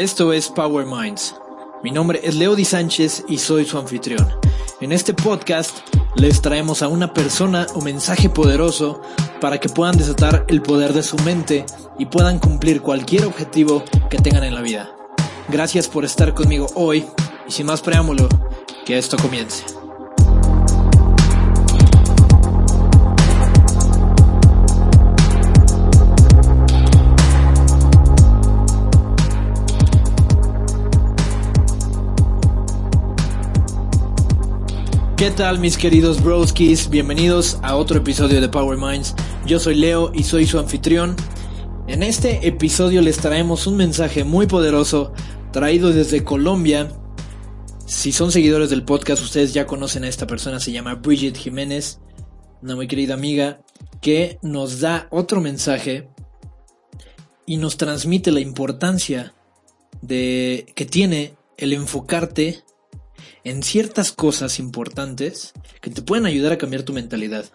Esto es Power Minds. Mi nombre es Leo Di Sánchez y soy su anfitrión. En este podcast les traemos a una persona o mensaje poderoso para que puedan desatar el poder de su mente y puedan cumplir cualquier objetivo que tengan en la vida. Gracias por estar conmigo hoy y sin más preámbulo, que esto comience. ¿Qué tal mis queridos broskis? Bienvenidos a otro episodio de Power Minds. Yo soy Leo y soy su anfitrión. En este episodio les traemos un mensaje muy poderoso traído desde Colombia. Si son seguidores del podcast, ustedes ya conocen a esta persona, se llama Bridget Jiménez, una muy querida amiga, que nos da otro mensaje y nos transmite la importancia de que tiene el enfocarte en ciertas cosas importantes que te pueden ayudar a cambiar tu mentalidad.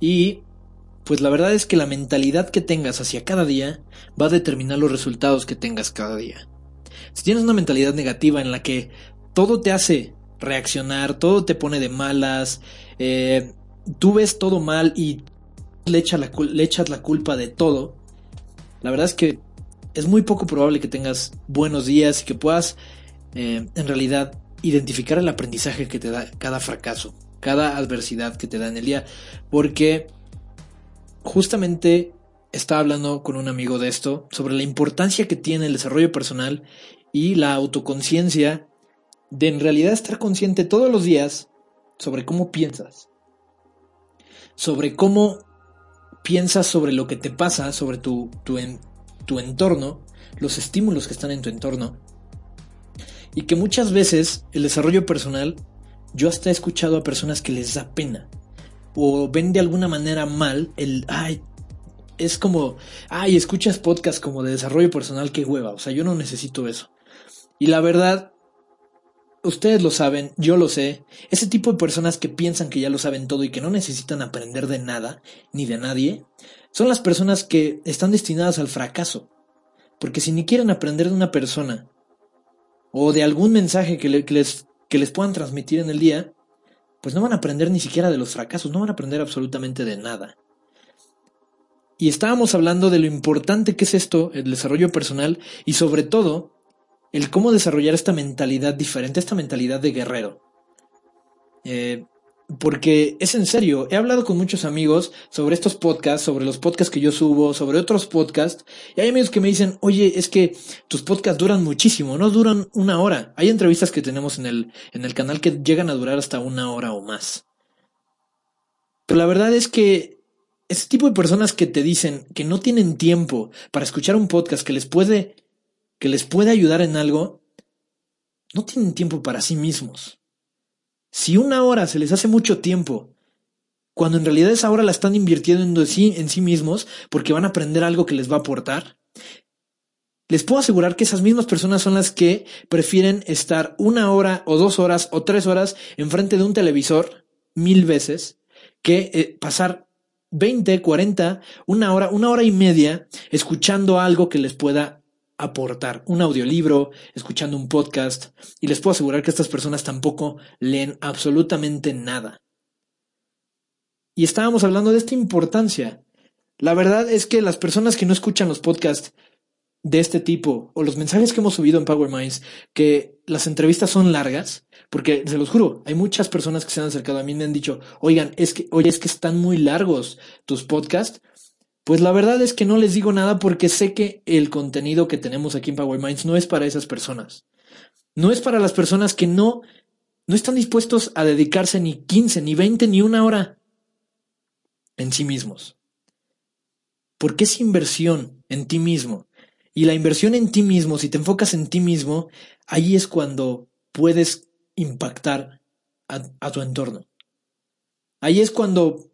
Y pues la verdad es que la mentalidad que tengas hacia cada día va a determinar los resultados que tengas cada día. Si tienes una mentalidad negativa en la que todo te hace reaccionar, todo te pone de malas, eh, tú ves todo mal y le, echas la, le la culpa de todo, la verdad es que es muy poco probable que tengas buenos días y que puedas eh, en realidad identificar el aprendizaje que te da cada fracaso, cada adversidad que te da en el día, porque justamente estaba hablando con un amigo de esto, sobre la importancia que tiene el desarrollo personal y la autoconciencia de en realidad estar consciente todos los días sobre cómo piensas, sobre cómo piensas sobre lo que te pasa, sobre tu, tu, tu entorno, los estímulos que están en tu entorno, y que muchas veces el desarrollo personal, yo hasta he escuchado a personas que les da pena o ven de alguna manera mal el, ay, es como, ay, escuchas podcast como de desarrollo personal, qué hueva, o sea, yo no necesito eso. Y la verdad, ustedes lo saben, yo lo sé, ese tipo de personas que piensan que ya lo saben todo y que no necesitan aprender de nada, ni de nadie, son las personas que están destinadas al fracaso. Porque si ni quieren aprender de una persona o de algún mensaje que, les, que les puedan transmitir en el día, pues no van a aprender ni siquiera de los fracasos, no van a aprender absolutamente de nada. Y estábamos hablando de lo importante que es esto, el desarrollo personal, y sobre todo, el cómo desarrollar esta mentalidad diferente, esta mentalidad de guerrero. Eh, porque es en serio, he hablado con muchos amigos sobre estos podcasts, sobre los podcasts que yo subo, sobre otros podcasts, y hay amigos que me dicen, oye, es que tus podcasts duran muchísimo, no duran una hora. Hay entrevistas que tenemos en el, en el canal que llegan a durar hasta una hora o más. Pero la verdad es que ese tipo de personas que te dicen que no tienen tiempo para escuchar un podcast que les puede, que les puede ayudar en algo, no tienen tiempo para sí mismos. Si una hora se les hace mucho tiempo, cuando en realidad esa hora la están invirtiendo en sí, mismos porque van a aprender algo que les va a aportar, les puedo asegurar que esas mismas personas son las que prefieren estar una hora o dos horas o tres horas enfrente de un televisor mil veces que eh, pasar 20, 40, una hora, una hora y media escuchando algo que les pueda aportar un audiolibro, escuchando un podcast, y les puedo asegurar que estas personas tampoco leen absolutamente nada. Y estábamos hablando de esta importancia. La verdad es que las personas que no escuchan los podcasts de este tipo, o los mensajes que hemos subido en Power Minds, que las entrevistas son largas, porque se los juro, hay muchas personas que se han acercado a mí y me han dicho, oigan, es que, oye, es que están muy largos tus podcasts, pues la verdad es que no les digo nada porque sé que el contenido que tenemos aquí en Power Minds no es para esas personas. No es para las personas que no, no están dispuestos a dedicarse ni 15, ni 20, ni una hora en sí mismos. Porque es inversión en ti mismo. Y la inversión en ti mismo, si te enfocas en ti mismo, ahí es cuando puedes impactar a, a tu entorno. Ahí es cuando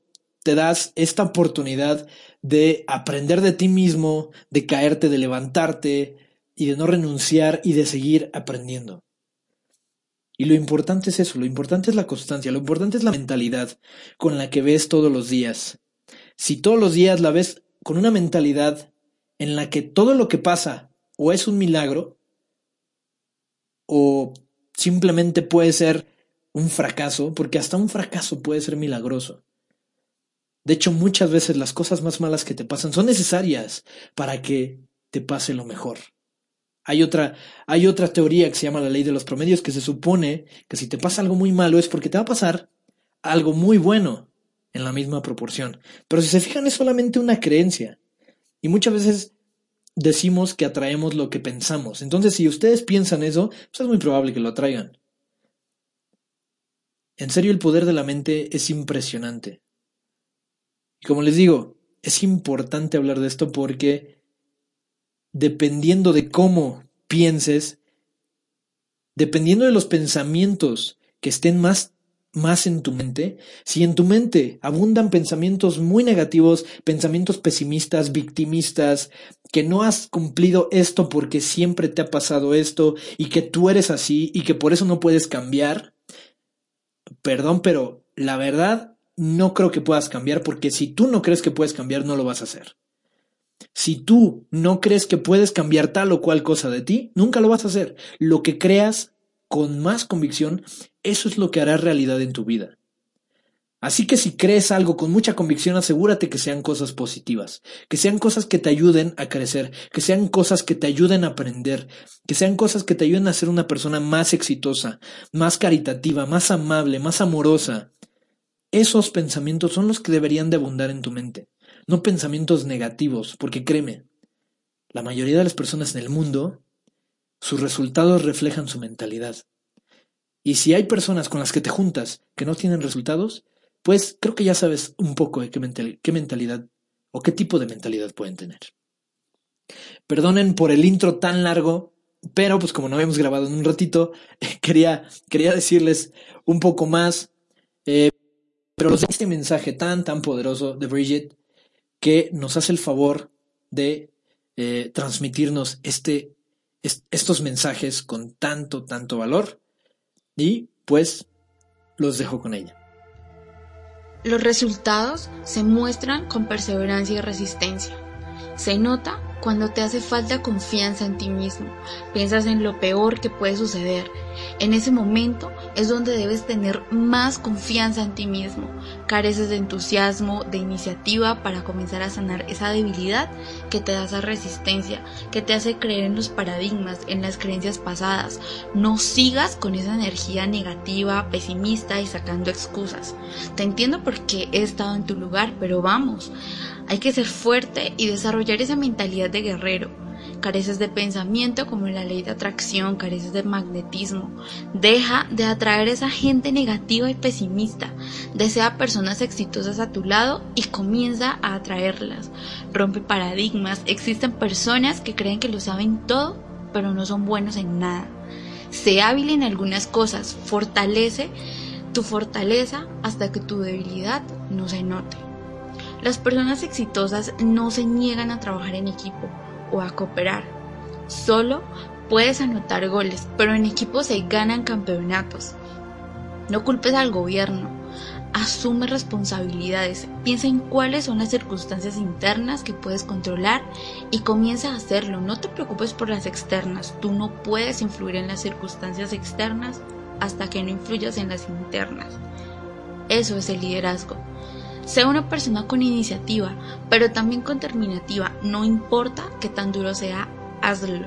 te das esta oportunidad de aprender de ti mismo, de caerte, de levantarte y de no renunciar y de seguir aprendiendo. Y lo importante es eso, lo importante es la constancia, lo importante es la mentalidad con la que ves todos los días. Si todos los días la ves con una mentalidad en la que todo lo que pasa o es un milagro o simplemente puede ser un fracaso, porque hasta un fracaso puede ser milagroso. De hecho, muchas veces las cosas más malas que te pasan son necesarias para que te pase lo mejor. Hay otra, hay otra teoría que se llama la ley de los promedios, que se supone que si te pasa algo muy malo es porque te va a pasar algo muy bueno en la misma proporción. Pero si se fijan es solamente una creencia. Y muchas veces decimos que atraemos lo que pensamos. Entonces, si ustedes piensan eso, pues es muy probable que lo atraigan. En serio, el poder de la mente es impresionante. Y como les digo, es importante hablar de esto porque dependiendo de cómo pienses, dependiendo de los pensamientos que estén más más en tu mente, si en tu mente abundan pensamientos muy negativos, pensamientos pesimistas, victimistas, que no has cumplido esto porque siempre te ha pasado esto y que tú eres así y que por eso no puedes cambiar, perdón, pero la verdad no creo que puedas cambiar porque si tú no crees que puedes cambiar, no lo vas a hacer. Si tú no crees que puedes cambiar tal o cual cosa de ti, nunca lo vas a hacer. Lo que creas con más convicción, eso es lo que hará realidad en tu vida. Así que si crees algo con mucha convicción, asegúrate que sean cosas positivas, que sean cosas que te ayuden a crecer, que sean cosas que te ayuden a aprender, que sean cosas que te ayuden a ser una persona más exitosa, más caritativa, más amable, más amorosa. Esos pensamientos son los que deberían de abundar en tu mente, no pensamientos negativos, porque créeme, la mayoría de las personas en el mundo sus resultados reflejan su mentalidad. Y si hay personas con las que te juntas que no tienen resultados, pues creo que ya sabes un poco de qué, mentalidad o qué tipo de mentalidad pueden tener. Perdonen por el intro tan largo, pero pues como no habíamos grabado en un ratito, quería, quería decirles un poco más. Eh, pero los este mensaje tan, tan poderoso de Bridget que nos hace el favor de eh, transmitirnos este estos mensajes con tanto, tanto valor y pues los dejo con ella. Los resultados se muestran con perseverancia y resistencia. Se nota cuando te hace falta confianza en ti mismo, piensas en lo peor que puede suceder. En ese momento es donde debes tener más confianza en ti mismo. Careces de entusiasmo, de iniciativa para comenzar a sanar esa debilidad que te da esa resistencia, que te hace creer en los paradigmas, en las creencias pasadas. No sigas con esa energía negativa, pesimista y sacando excusas. Te entiendo porque he estado en tu lugar, pero vamos. Hay que ser fuerte y desarrollar esa mentalidad de guerrero. Careces de pensamiento como la ley de atracción, careces de magnetismo. Deja de atraer a esa gente negativa y pesimista. Desea personas exitosas a tu lado y comienza a atraerlas. Rompe paradigmas. Existen personas que creen que lo saben todo, pero no son buenos en nada. Sé hábil en algunas cosas. Fortalece tu fortaleza hasta que tu debilidad no se note. Las personas exitosas no se niegan a trabajar en equipo o a cooperar. Solo puedes anotar goles, pero en equipo se ganan campeonatos. No culpes al gobierno. Asume responsabilidades, piensa en cuáles son las circunstancias internas que puedes controlar y comienza a hacerlo. No te preocupes por las externas, tú no puedes influir en las circunstancias externas hasta que no influyas en las internas. Eso es el liderazgo. Sea una persona con iniciativa, pero también con terminativa. No importa qué tan duro sea, hazlo.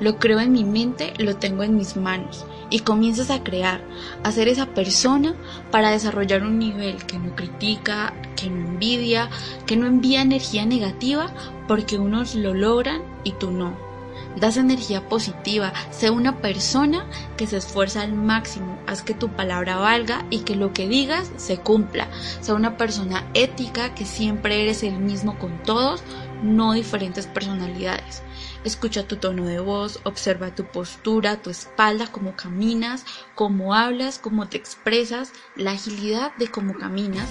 Lo creo en mi mente, lo tengo en mis manos. Y comienzas a crear, a ser esa persona para desarrollar un nivel que no critica, que no envidia, que no envía energía negativa porque unos lo logran y tú no das energía positiva, sé una persona que se esfuerza al máximo, haz que tu palabra valga y que lo que digas se cumpla, sé una persona ética que siempre eres el mismo con todos, no diferentes personalidades. Escucha tu tono de voz, observa tu postura, tu espalda, cómo caminas, cómo hablas, cómo te expresas, la agilidad de cómo caminas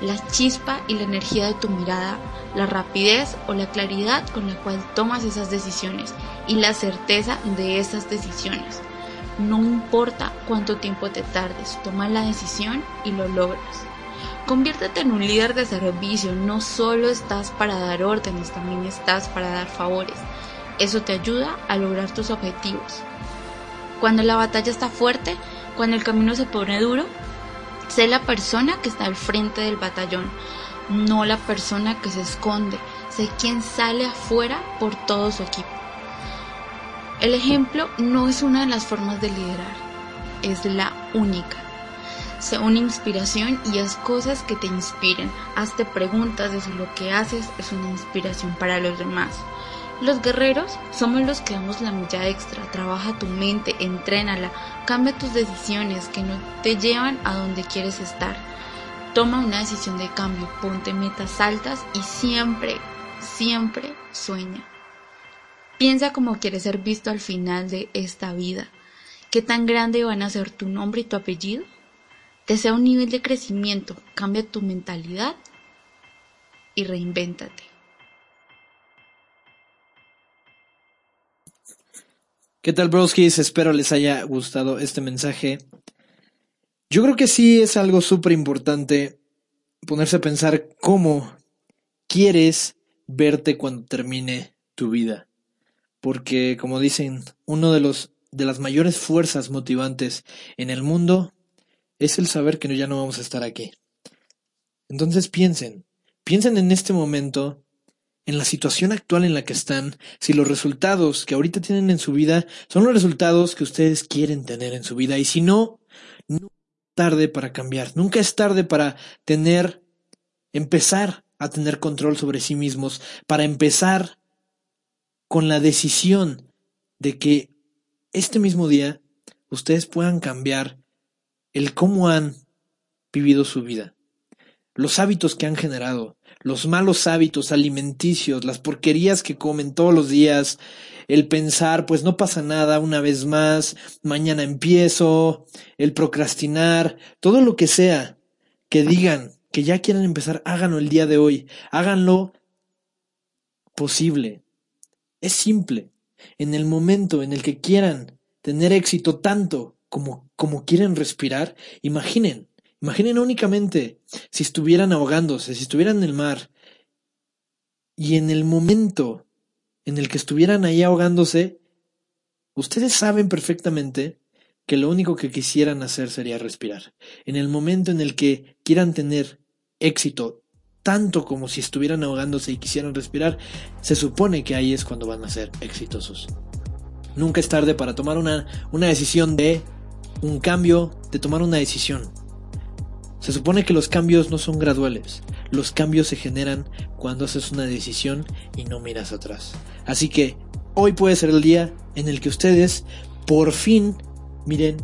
la chispa y la energía de tu mirada, la rapidez o la claridad con la cual tomas esas decisiones y la certeza de esas decisiones. No importa cuánto tiempo te tardes, toma la decisión y lo logras. Conviértete en un líder de servicio, no solo estás para dar órdenes, también estás para dar favores. Eso te ayuda a lograr tus objetivos. Cuando la batalla está fuerte, cuando el camino se pone duro, sé la persona que está al frente del batallón, no la persona que se esconde. Sé quien sale afuera por todo su equipo. El ejemplo no es una de las formas de liderar, es la única. Sé una inspiración y haz cosas que te inspiren. Hazte preguntas de si lo que haces es una inspiración para los demás. Los guerreros somos los que damos la milla extra. Trabaja tu mente, entrénala, cambia tus decisiones que no te llevan a donde quieres estar. Toma una decisión de cambio, ponte metas altas y siempre, siempre sueña. Piensa cómo quieres ser visto al final de esta vida. ¿Qué tan grande van a ser tu nombre y tu apellido? Desea un nivel de crecimiento, cambia tu mentalidad y reinvéntate. ¿Qué tal, broskis? Espero les haya gustado este mensaje. Yo creo que sí es algo súper importante ponerse a pensar cómo quieres verte cuando termine tu vida. Porque, como dicen, uno de los de las mayores fuerzas motivantes en el mundo es el saber que ya no vamos a estar aquí. Entonces piensen, piensen en este momento, en la situación actual en la que están, si los resultados que ahorita tienen en su vida son los resultados que ustedes quieren tener en su vida. Y si no, nunca es tarde para cambiar, nunca es tarde para tener, empezar a tener control sobre sí mismos, para empezar con la decisión de que este mismo día ustedes puedan cambiar el cómo han vivido su vida, los hábitos que han generado, los malos hábitos alimenticios, las porquerías que comen todos los días, el pensar, pues no pasa nada una vez más, mañana empiezo, el procrastinar, todo lo que sea que digan que ya quieran empezar, háganlo el día de hoy, háganlo posible. Es simple. En el momento en el que quieran tener éxito tanto como, como quieren respirar, imaginen, imaginen únicamente si estuvieran ahogándose, si estuvieran en el mar, y en el momento en el que estuvieran ahí ahogándose, ustedes saben perfectamente que lo único que quisieran hacer sería respirar. En el momento en el que quieran tener éxito, tanto como si estuvieran ahogándose y quisieran respirar, se supone que ahí es cuando van a ser exitosos. Nunca es tarde para tomar una, una decisión de un cambio, de tomar una decisión. Se supone que los cambios no son graduales, los cambios se generan cuando haces una decisión y no miras atrás. Así que hoy puede ser el día en el que ustedes por fin miren,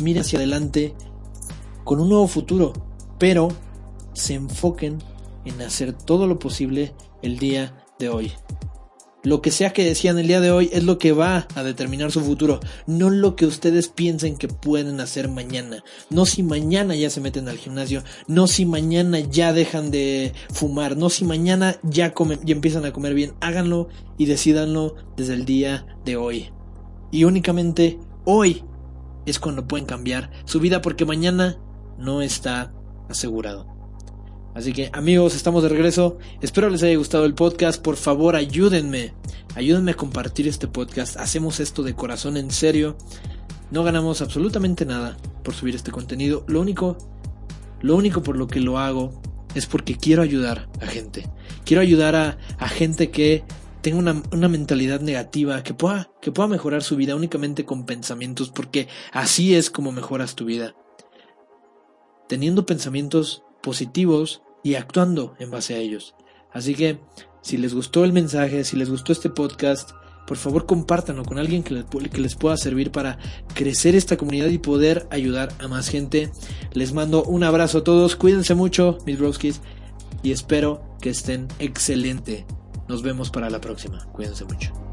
miren hacia adelante con un nuevo futuro, pero se enfoquen en hacer todo lo posible el día de hoy. Lo que sea que decían el día de hoy es lo que va a determinar su futuro, no lo que ustedes piensen que pueden hacer mañana. No si mañana ya se meten al gimnasio, no si mañana ya dejan de fumar, no si mañana ya comen y empiezan a comer bien. Háganlo y decidanlo desde el día de hoy. Y únicamente hoy es cuando pueden cambiar su vida porque mañana no está asegurado. Así que amigos, estamos de regreso. Espero les haya gustado el podcast. Por favor, ayúdenme. Ayúdenme a compartir este podcast. Hacemos esto de corazón en serio. No ganamos absolutamente nada por subir este contenido. Lo único, lo único por lo que lo hago es porque quiero ayudar a gente. Quiero ayudar a, a gente que tenga una, una, mentalidad negativa, que pueda, que pueda mejorar su vida únicamente con pensamientos, porque así es como mejoras tu vida. Teniendo pensamientos positivos y actuando en base a ellos. Así que, si les gustó el mensaje, si les gustó este podcast, por favor compártanlo con alguien que les, que les, pueda servir para crecer esta comunidad y poder ayudar a más gente. Les mando un abrazo a todos, cuídense mucho, mis broskis, y espero que estén excelente. Nos vemos para la próxima, cuídense mucho.